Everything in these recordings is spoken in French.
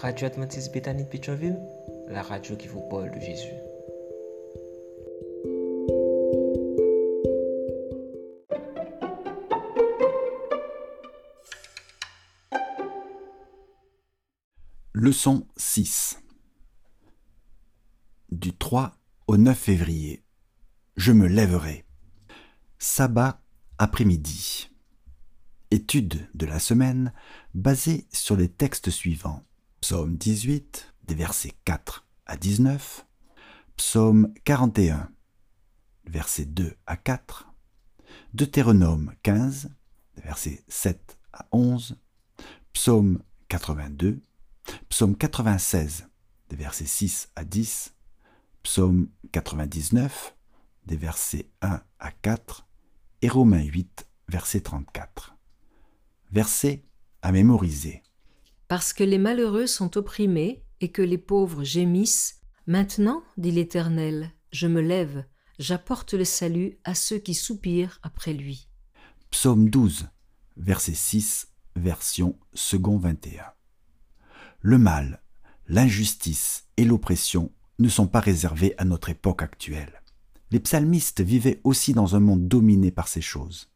Radio Adventiste Bethany de Pétionville, la radio qui vous parle de Jésus. Leçon 6 Du 3 au 9 février. Je me lèverai. Sabbat après-midi. Étude de la semaine basée sur les textes suivants. Psaume 18, des versets 4 à 19. Psaume 41, versets 2 à 4. Deutéronome 15, versets 7 à 11. Psaume 82. Psaume 96, des versets 6 à 10. Psaume 99, des versets 1 à 4. Et Romains 8, verset 34. Verset à mémoriser. Parce que les malheureux sont opprimés et que les pauvres gémissent, maintenant, dit l'Éternel, je me lève, j'apporte le salut à ceux qui soupirent après lui. Psaume 12, verset 6, version second 21. Le mal, l'injustice et l'oppression ne sont pas réservés à notre époque actuelle. Les psalmistes vivaient aussi dans un monde dominé par ces choses.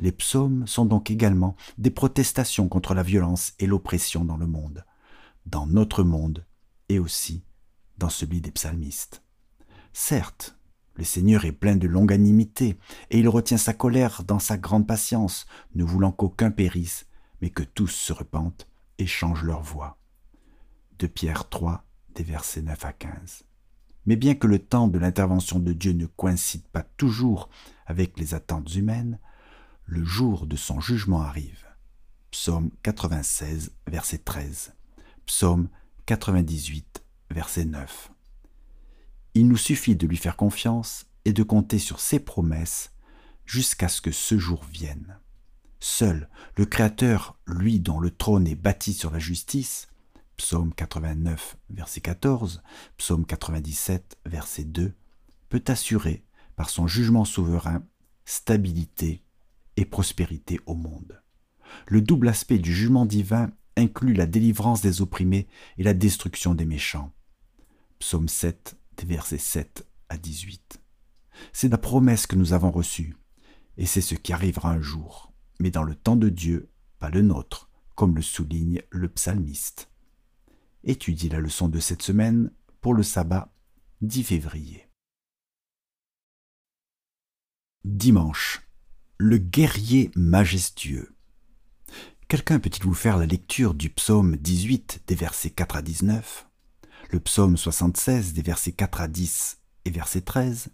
Les psaumes sont donc également des protestations contre la violence et l'oppression dans le monde, dans notre monde et aussi dans celui des psalmistes. Certes, le Seigneur est plein de longanimité, et il retient sa colère dans sa grande patience, ne voulant qu'aucun périsse, mais que tous se repentent et changent leur voie. De Pierre 3, des versets 9 à 15. Mais bien que le temps de l'intervention de Dieu ne coïncide pas toujours avec les attentes humaines, le jour de son jugement arrive. Psaume 96, verset 13. Psaume 98, verset 9. Il nous suffit de lui faire confiance et de compter sur ses promesses jusqu'à ce que ce jour vienne. Seul le Créateur, lui dont le trône est bâti sur la justice, Psaume 89, verset 14, Psaume 97, verset 2, peut assurer, par son jugement souverain, stabilité et prospérité au monde. Le double aspect du jugement divin inclut la délivrance des opprimés et la destruction des méchants. Psaume 7, des versets 7 à 18. C'est la promesse que nous avons reçue, et c'est ce qui arrivera un jour, mais dans le temps de Dieu, pas le nôtre, comme le souligne le psalmiste. Étudie la leçon de cette semaine pour le sabbat 10 février. Dimanche le guerrier majestueux. Quelqu'un peut-il vous faire la lecture du psaume 18 des versets 4 à 19, le psaume 76 des versets 4 à 10 et verset 13,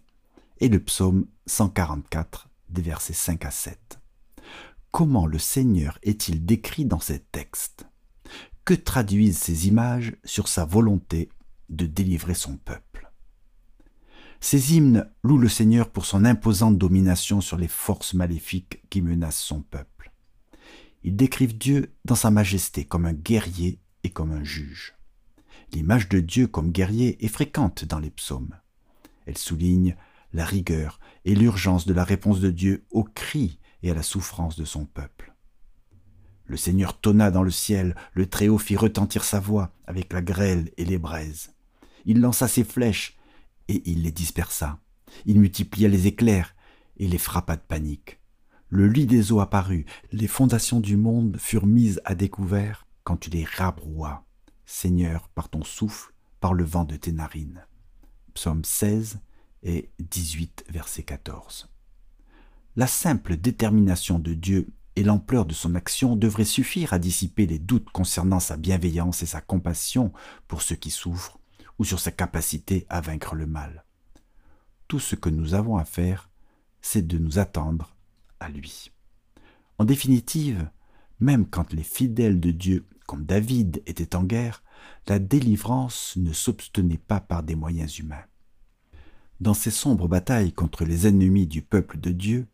et le psaume 144 des versets 5 à 7 Comment le Seigneur est-il décrit dans ces textes? Que traduisent ces images sur sa volonté de délivrer son peuple? Ces hymnes louent le Seigneur pour son imposante domination sur les forces maléfiques qui menacent son peuple. Ils décrivent Dieu dans sa majesté comme un guerrier et comme un juge. L'image de Dieu comme guerrier est fréquente dans les psaumes. Elle souligne la rigueur et l'urgence de la réponse de Dieu aux cris et à la souffrance de son peuple. Le Seigneur tonna dans le ciel, le Très-Haut fit retentir sa voix avec la grêle et les braises. Il lança ses flèches et il les dispersa. Il multiplia les éclairs et les frappa de panique. Le lit des eaux apparut, les fondations du monde furent mises à découvert quand tu les rabrouas, Seigneur, par ton souffle, par le vent de tes narines. Psaume 16 et 18, verset 14. La simple détermination de Dieu et l'ampleur de son action devraient suffire à dissiper les doutes concernant sa bienveillance et sa compassion pour ceux qui souffrent ou sur sa capacité à vaincre le mal. Tout ce que nous avons à faire, c'est de nous attendre à lui. En définitive, même quand les fidèles de Dieu, comme David, étaient en guerre, la délivrance ne s'obtenait pas par des moyens humains. Dans ces sombres batailles contre les ennemis du peuple de Dieu,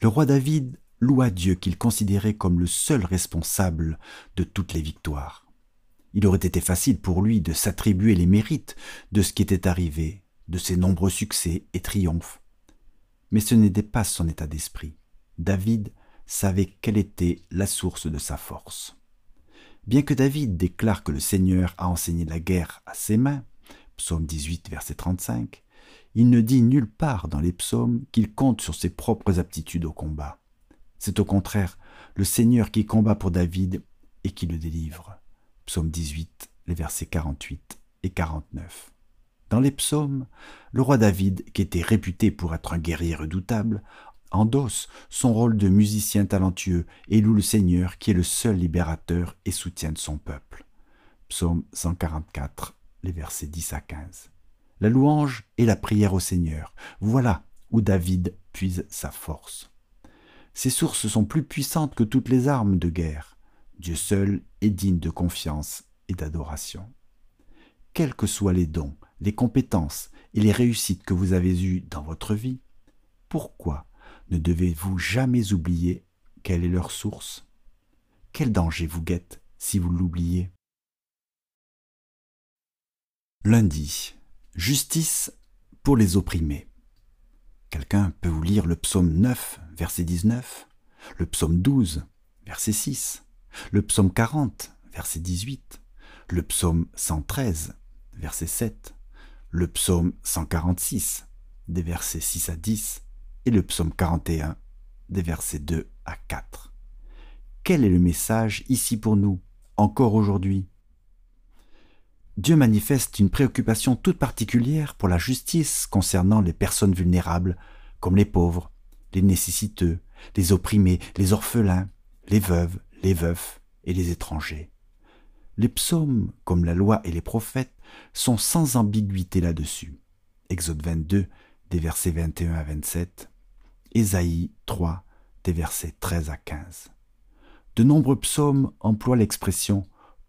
le roi David loua Dieu qu'il considérait comme le seul responsable de toutes les victoires. Il aurait été facile pour lui de s'attribuer les mérites de ce qui était arrivé, de ses nombreux succès et triomphes. Mais ce n'était pas son état d'esprit. David savait quelle était la source de sa force. Bien que David déclare que le Seigneur a enseigné la guerre à ses mains, psaume 18, verset 35, il ne dit nulle part dans les psaumes qu'il compte sur ses propres aptitudes au combat. C'est au contraire le Seigneur qui combat pour David et qui le délivre. Psaume 18, les versets 48 et 49. Dans les psaumes, le roi David, qui était réputé pour être un guerrier redoutable, endosse son rôle de musicien talentueux et loue le Seigneur qui est le seul libérateur et soutien de son peuple. Psaume 144, les versets 10 à 15. La louange et la prière au Seigneur, voilà où David puise sa force. Ces sources sont plus puissantes que toutes les armes de guerre. Dieu seul est digne de confiance et d'adoration. Quels que soient les dons, les compétences et les réussites que vous avez eues dans votre vie, pourquoi ne devez-vous jamais oublier quelle est leur source? Quel danger vous guette si vous l'oubliez? Lundi. Justice pour les opprimés. Quelqu'un peut vous lire le psaume 9, verset 19, le psaume 12, verset 6, le psaume 40, verset 18, le psaume 113, verset 7, le psaume 146, des versets 6 à 10, et le psaume 41, des versets 2 à 4. Quel est le message ici pour nous, encore aujourd'hui? Dieu manifeste une préoccupation toute particulière pour la justice concernant les personnes vulnérables, comme les pauvres, les nécessiteux, les opprimés, les orphelins, les veuves, les veufs et les étrangers. Les psaumes, comme la loi et les prophètes, sont sans ambiguïté là-dessus. Exode 22, des versets 21 à 27, Ésaïe 3, des versets 13 à 15. De nombreux psaumes emploient l'expression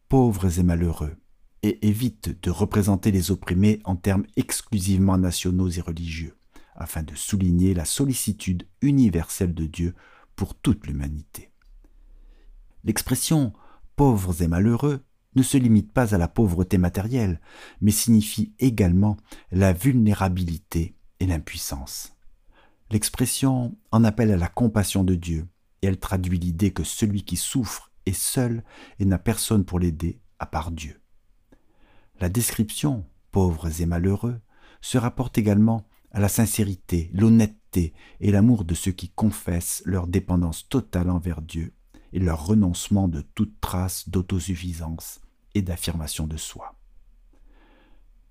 pauvres et malheureux et évitent de représenter les opprimés en termes exclusivement nationaux et religieux, afin de souligner la sollicitude universelle de Dieu pour toute l'humanité. L'expression pauvres et malheureux ne se limite pas à la pauvreté matérielle, mais signifie également la vulnérabilité et l'impuissance. L'expression en appelle à la compassion de Dieu, et elle traduit l'idée que celui qui souffre est seul et n'a personne pour l'aider à part Dieu. La description, pauvres et malheureux, se rapporte également à la sincérité, l'honnêteté et l'amour de ceux qui confessent leur dépendance totale envers Dieu et leur renoncement de toute trace d'autosuffisance et d'affirmation de soi.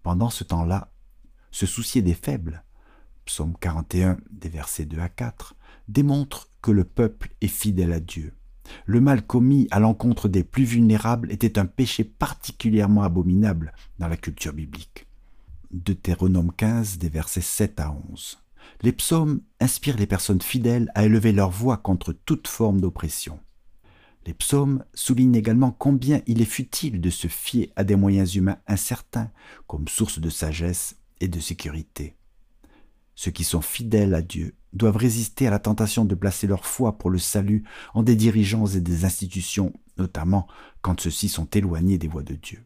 Pendant ce temps-là, se soucier des faibles, psaume 41 des versets 2 à 4, démontre que le peuple est fidèle à Dieu. Le mal commis à l'encontre des plus vulnérables était un péché particulièrement abominable dans la culture biblique. Deutéronome 15 des versets 7 à 11. Les psaumes inspirent les personnes fidèles à élever leur voix contre toute forme d'oppression. Les psaumes soulignent également combien il est futile de se fier à des moyens humains incertains comme source de sagesse et de sécurité. Ceux qui sont fidèles à Dieu doivent résister à la tentation de placer leur foi pour le salut en des dirigeants et des institutions, notamment quand ceux-ci sont éloignés des voies de Dieu.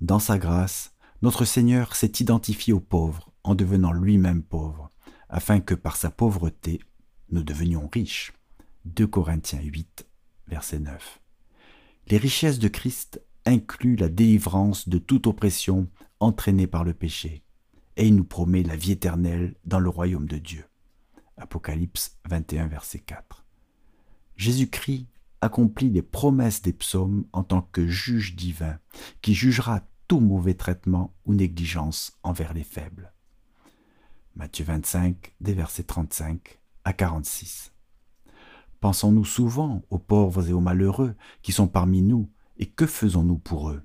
Dans sa grâce, notre Seigneur s'est identifié aux pauvres en devenant lui-même pauvre, afin que par sa pauvreté, nous devenions riches. 2 Corinthiens 8, verset 9. Les richesses de Christ incluent la délivrance de toute oppression entraînée par le péché et il nous promet la vie éternelle dans le royaume de Dieu. Apocalypse 21, verset 4. Jésus-Christ accomplit les promesses des psaumes en tant que juge divin, qui jugera tout mauvais traitement ou négligence envers les faibles. Matthieu 25, des versets 35 à 46. Pensons-nous souvent aux pauvres et aux malheureux qui sont parmi nous, et que faisons-nous pour eux?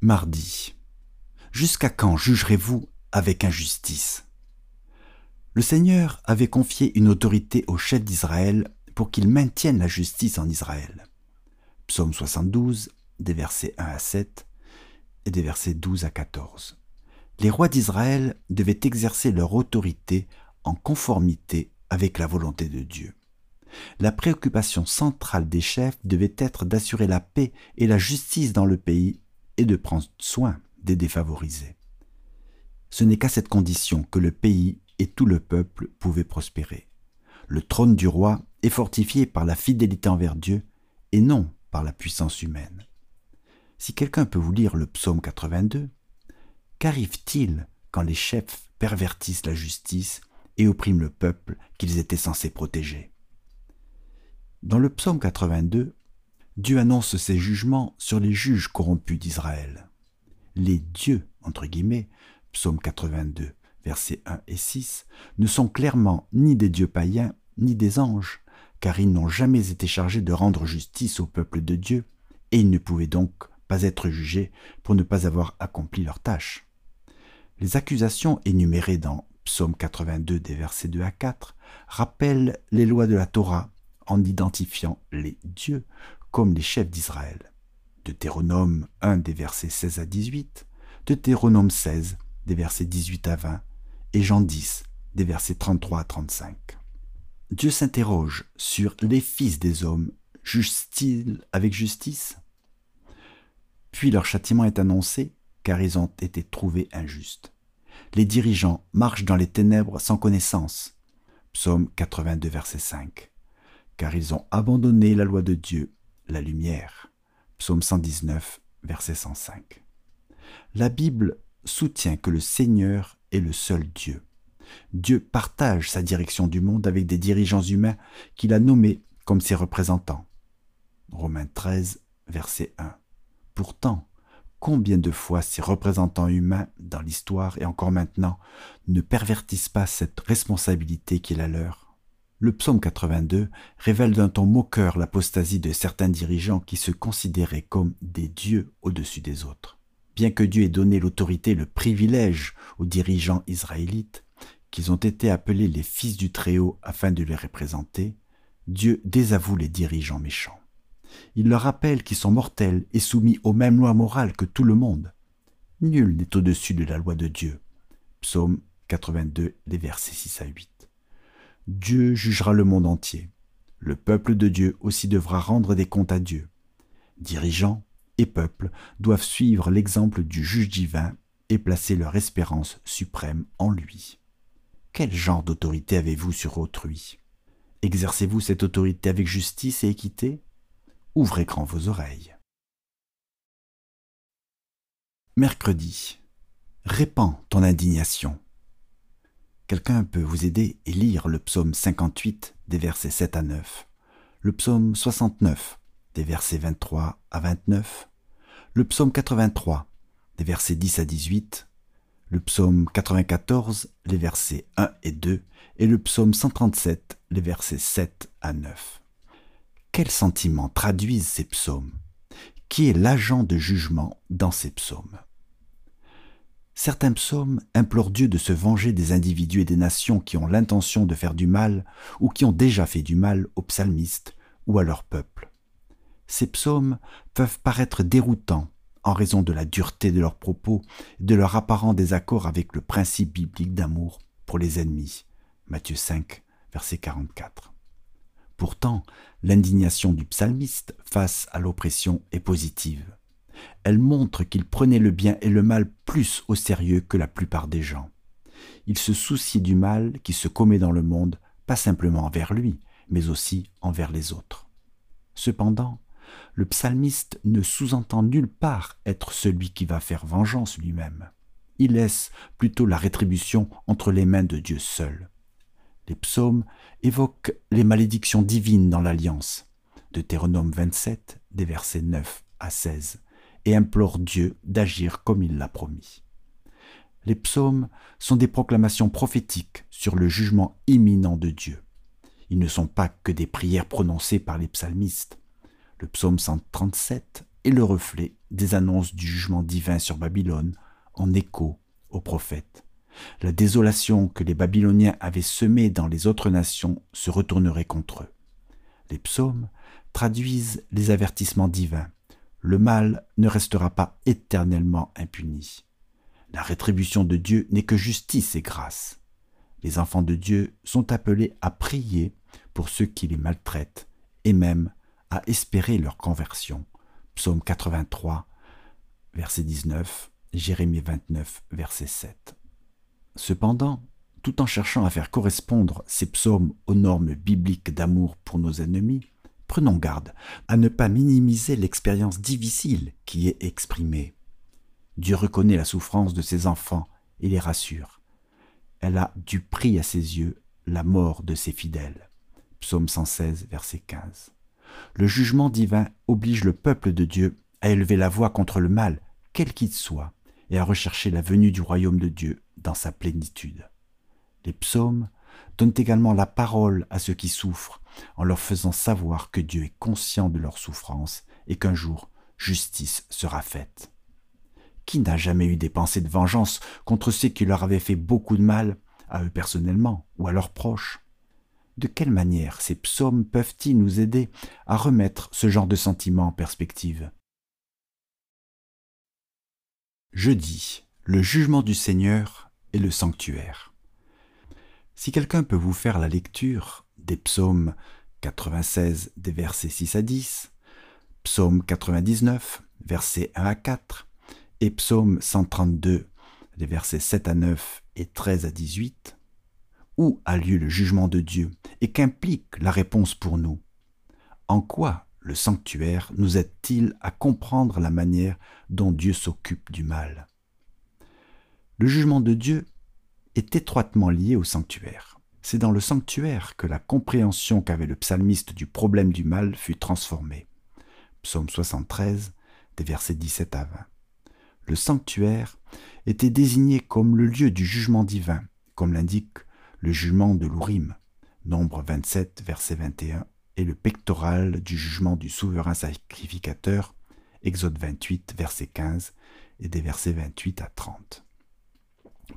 Mardi. Jusqu'à quand jugerez-vous avec injustice? Le Seigneur avait confié une autorité au chef d'Israël pour qu'il maintienne la justice en Israël. Psaume 72, des versets 1 à 7 et des versets 12 à 14. Les rois d'Israël devaient exercer leur autorité en conformité avec la volonté de Dieu. La préoccupation centrale des chefs devait être d'assurer la paix et la justice dans le pays et de prendre soin des défavorisés. Ce n'est qu'à cette condition que le pays et tout le peuple pouvaient prospérer. Le trône du roi est fortifié par la fidélité envers Dieu et non par la puissance humaine. Si quelqu'un peut vous lire le psaume 82, qu'arrive-t-il quand les chefs pervertissent la justice et oppriment le peuple qu'ils étaient censés protéger Dans le psaume 82, Dieu annonce ses jugements sur les juges corrompus d'Israël. Les dieux, entre guillemets, psaume 82, versets 1 et 6, ne sont clairement ni des dieux païens ni des anges, car ils n'ont jamais été chargés de rendre justice au peuple de Dieu, et ils ne pouvaient donc pas être jugés pour ne pas avoir accompli leur tâche. Les accusations énumérées dans Psaume 82 des versets 2 à 4 rappellent les lois de la Torah en identifiant les dieux comme les chefs d'Israël. Deutéronome 1 des versets 16 à 18, Deutéronome 16 des versets 18 à 20 et Jean 10 des versets 33 à 35. Dieu s'interroge sur les fils des hommes, jugent-ils avec justice? Puis leur châtiment est annoncé, car ils ont été trouvés injustes. Les dirigeants marchent dans les ténèbres sans connaissance. Psaume 82, verset 5. Car ils ont abandonné la loi de Dieu, la lumière. Psaume 119, verset 105. La Bible soutient que le Seigneur est le seul Dieu. Dieu partage sa direction du monde avec des dirigeants humains qu'il a nommés comme ses représentants. Romains 13, verset 1. Pourtant, combien de fois ces représentants humains dans l'histoire et encore maintenant ne pervertissent pas cette responsabilité qui est la leur Le psaume 82 révèle d'un ton moqueur l'apostasie de certains dirigeants qui se considéraient comme des dieux au-dessus des autres. Bien que Dieu ait donné l'autorité le privilège aux dirigeants israélites, qu'ils ont été appelés les fils du Très-Haut afin de les représenter, Dieu désavoue les dirigeants méchants. Il leur rappelle qu'ils sont mortels et soumis aux mêmes lois morales que tout le monde. Nul n'est au-dessus de la loi de Dieu. Psaume 82, les versets 6 à 8. Dieu jugera le monde entier. Le peuple de Dieu aussi devra rendre des comptes à Dieu. Dirigeants et peuples doivent suivre l'exemple du juge divin et placer leur espérance suprême en lui. Quel genre d'autorité avez-vous sur autrui? Exercez-vous cette autorité avec justice et équité? Ouvrez grand vos oreilles. Mercredi. Répands ton indignation. Quelqu'un peut vous aider et lire le psaume 58 des versets 7 à 9, le psaume 69 des versets 23 à 29, le psaume 83 des versets 10 à 18, le psaume 94, les versets 1 et 2, et le psaume 137, les versets 7 à 9. Quels sentiments traduisent ces psaumes? Qui est l'agent de jugement dans ces psaumes? Certains psaumes implorent Dieu de se venger des individus et des nations qui ont l'intention de faire du mal ou qui ont déjà fait du mal aux psalmistes ou à leur peuple. Ces psaumes peuvent paraître déroutants en raison de la dureté de leurs propos et de leur apparent désaccord avec le principe biblique d'amour pour les ennemis. Matthieu 5, verset 44. Pourtant, l'indignation du psalmiste face à l'oppression est positive. Elle montre qu'il prenait le bien et le mal plus au sérieux que la plupart des gens. Il se souciait du mal qui se commet dans le monde, pas simplement envers lui, mais aussi envers les autres. Cependant, le psalmiste ne sous-entend nulle part être celui qui va faire vengeance lui-même. Il laisse plutôt la rétribution entre les mains de Dieu seul. Les psaumes évoquent les malédictions divines dans l'alliance, Deutéronome 27, des versets 9 à 16, et implorent Dieu d'agir comme il l'a promis. Les psaumes sont des proclamations prophétiques sur le jugement imminent de Dieu. Ils ne sont pas que des prières prononcées par les psalmistes. Le psaume 137 est le reflet des annonces du jugement divin sur Babylone en écho aux prophètes. La désolation que les Babyloniens avaient semée dans les autres nations se retournerait contre eux. Les psaumes traduisent les avertissements divins. Le mal ne restera pas éternellement impuni. La rétribution de Dieu n'est que justice et grâce. Les enfants de Dieu sont appelés à prier pour ceux qui les maltraitent et même à espérer leur conversion. Psaume 83, verset 19, Jérémie 29, verset 7. Cependant, tout en cherchant à faire correspondre ces psaumes aux normes bibliques d'amour pour nos ennemis, prenons garde à ne pas minimiser l'expérience difficile qui est exprimée. Dieu reconnaît la souffrance de ses enfants et les rassure. Elle a du prix à ses yeux la mort de ses fidèles. Psaume 116, verset 15. Le jugement divin oblige le peuple de Dieu à élever la voix contre le mal, quel qu'il soit, et à rechercher la venue du royaume de Dieu dans sa plénitude. Les psaumes donnent également la parole à ceux qui souffrent, en leur faisant savoir que Dieu est conscient de leur souffrance et qu'un jour justice sera faite. Qui n'a jamais eu des pensées de vengeance contre ceux qui leur avaient fait beaucoup de mal, à eux personnellement ou à leurs proches? De quelle manière ces psaumes peuvent-ils nous aider à remettre ce genre de sentiments en perspective? Jeudi, le jugement du Seigneur et le sanctuaire. Si quelqu'un peut vous faire la lecture des psaumes 96 des versets 6 à 10, psaume 99 versets 1 à 4 et psaume 132 des versets 7 à 9 et 13 à 18, où a lieu le jugement de Dieu et qu'implique la réponse pour nous? En quoi le sanctuaire nous aide-t-il à comprendre la manière dont Dieu s'occupe du mal? Le jugement de Dieu est étroitement lié au sanctuaire. C'est dans le sanctuaire que la compréhension qu'avait le psalmiste du problème du mal fut transformée. Psaume 73, des versets 17 à 20. Le sanctuaire était désigné comme le lieu du jugement divin, comme l'indique le jugement de l'Urim, nombre 27, verset 21 le pectoral du jugement du souverain sacrificateur, Exode 28, verset 15 et des versets 28 à 30.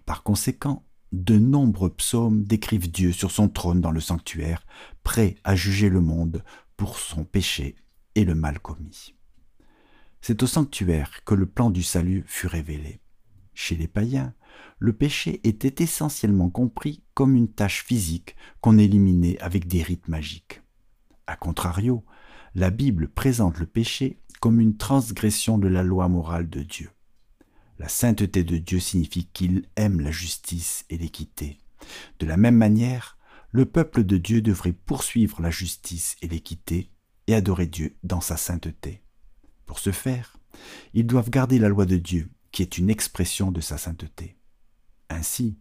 Par conséquent, de nombreux psaumes décrivent Dieu sur son trône dans le sanctuaire, prêt à juger le monde pour son péché et le mal commis. C'est au sanctuaire que le plan du salut fut révélé. Chez les païens, le péché était essentiellement compris comme une tâche physique qu'on éliminait avec des rites magiques. A contrario, la Bible présente le péché comme une transgression de la loi morale de Dieu. La sainteté de Dieu signifie qu'il aime la justice et l'équité. De la même manière, le peuple de Dieu devrait poursuivre la justice et l'équité et adorer Dieu dans sa sainteté. Pour ce faire, ils doivent garder la loi de Dieu, qui est une expression de sa sainteté. Ainsi,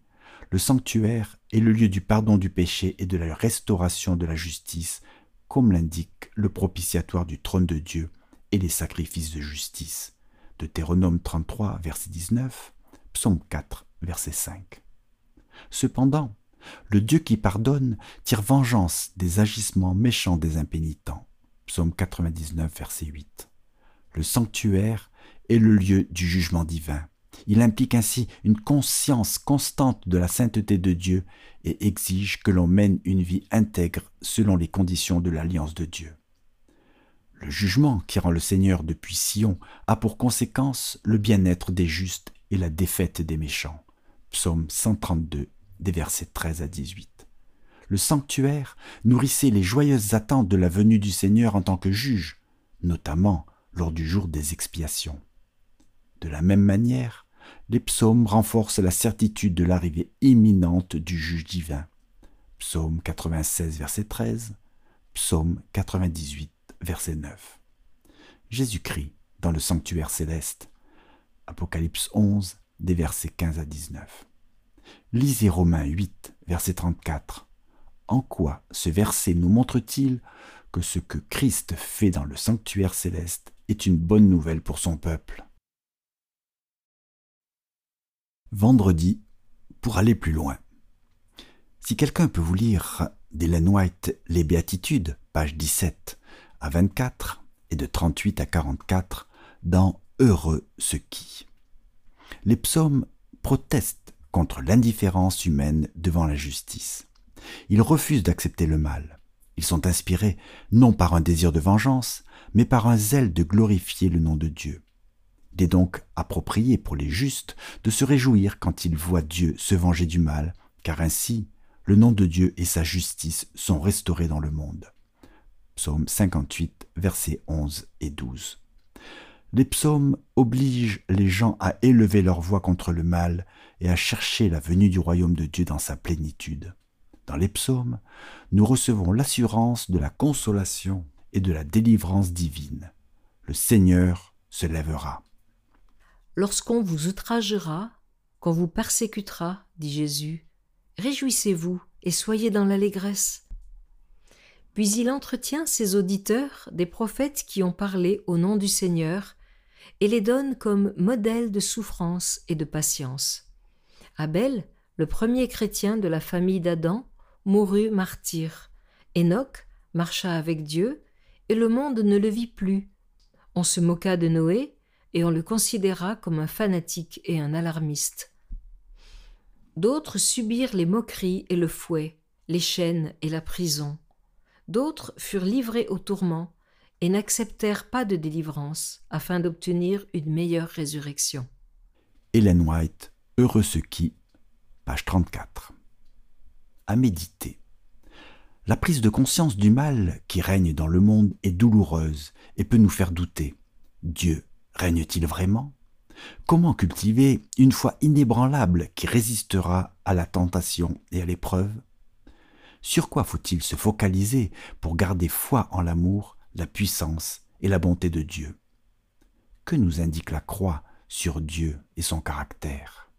le sanctuaire est le lieu du pardon du péché et de la restauration de la justice comme l'indique le propitiatoire du trône de Dieu et les sacrifices de justice. Deutéronome 33, verset 19, Psaume 4, verset 5. Cependant, le Dieu qui pardonne tire vengeance des agissements méchants des impénitents. Psaume 99, verset 8. Le sanctuaire est le lieu du jugement divin. Il implique ainsi une conscience constante de la sainteté de Dieu et exige que l'on mène une vie intègre selon les conditions de l'alliance de Dieu. Le jugement qui rend le Seigneur depuis Sion a pour conséquence le bien-être des justes et la défaite des méchants. Psaume 132, des versets 13 à 18. Le sanctuaire nourrissait les joyeuses attentes de la venue du Seigneur en tant que juge, notamment lors du jour des expiations. De la même manière, les psaumes renforcent la certitude de l'arrivée imminente du juge divin. Psaume 96, verset 13, Psaume 98, verset 9. Jésus-Christ dans le sanctuaire céleste. Apocalypse 11, des versets 15 à 19. Lisez Romains 8, verset 34. En quoi ce verset nous montre-t-il que ce que Christ fait dans le sanctuaire céleste est une bonne nouvelle pour son peuple? Vendredi, pour aller plus loin. Si quelqu'un peut vous lire d'Hélène White Les Béatitudes, page 17 à 24 et de 38 à 44, dans Heureux ceux qui. Les psaumes protestent contre l'indifférence humaine devant la justice. Ils refusent d'accepter le mal. Ils sont inspirés non par un désir de vengeance, mais par un zèle de glorifier le nom de Dieu. Il est donc approprié pour les justes de se réjouir quand ils voient Dieu se venger du mal, car ainsi le nom de Dieu et sa justice sont restaurés dans le monde. Psaume 58, versets 11 et 12. Les psaumes obligent les gens à élever leur voix contre le mal et à chercher la venue du royaume de Dieu dans sa plénitude. Dans les psaumes, nous recevons l'assurance de la consolation et de la délivrance divine. Le Seigneur se lèvera. Lorsqu'on vous outragera, qu'on vous persécutera, dit Jésus, réjouissez-vous et soyez dans l'allégresse. Puis il entretient ses auditeurs des prophètes qui ont parlé au nom du Seigneur et les donne comme modèle de souffrance et de patience. Abel, le premier chrétien de la famille d'Adam, mourut martyr. Enoch marcha avec Dieu, et le monde ne le vit plus. On se moqua de Noé, et on le considéra comme un fanatique et un alarmiste. D'autres subirent les moqueries et le fouet, les chaînes et la prison. D'autres furent livrés au tourment et n'acceptèrent pas de délivrance afin d'obtenir une meilleure résurrection. Hélène White, Heureux ceux qui, page 34. À méditer. La prise de conscience du mal qui règne dans le monde est douloureuse et peut nous faire douter. Dieu règne-t-il vraiment? Comment cultiver une foi inébranlable qui résistera à la tentation et à l'épreuve? Sur quoi faut-il se focaliser pour garder foi en l'amour, la puissance et la bonté de Dieu? Que nous indique la croix sur Dieu et son caractère?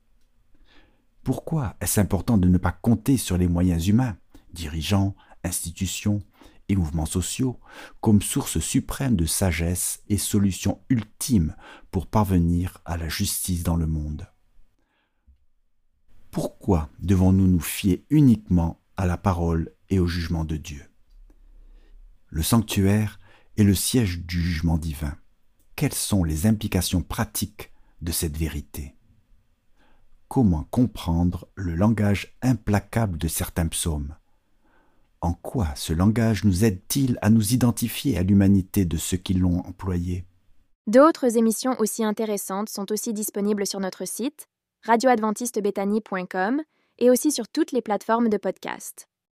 Pourquoi est-ce important de ne pas compter sur les moyens humains, dirigeants, institutions mouvements sociaux comme source suprême de sagesse et solution ultime pour parvenir à la justice dans le monde. Pourquoi devons-nous nous fier uniquement à la parole et au jugement de Dieu? Le sanctuaire est le siège du jugement divin. Quelles sont les implications pratiques de cette vérité? Comment comprendre le langage implacable de certains psaumes? En quoi ce langage nous aide-t-il à nous identifier à l'humanité de ceux qui l'ont employé? D'autres émissions aussi intéressantes sont aussi disponibles sur notre site radioadventistebethany.com et aussi sur toutes les plateformes de podcast.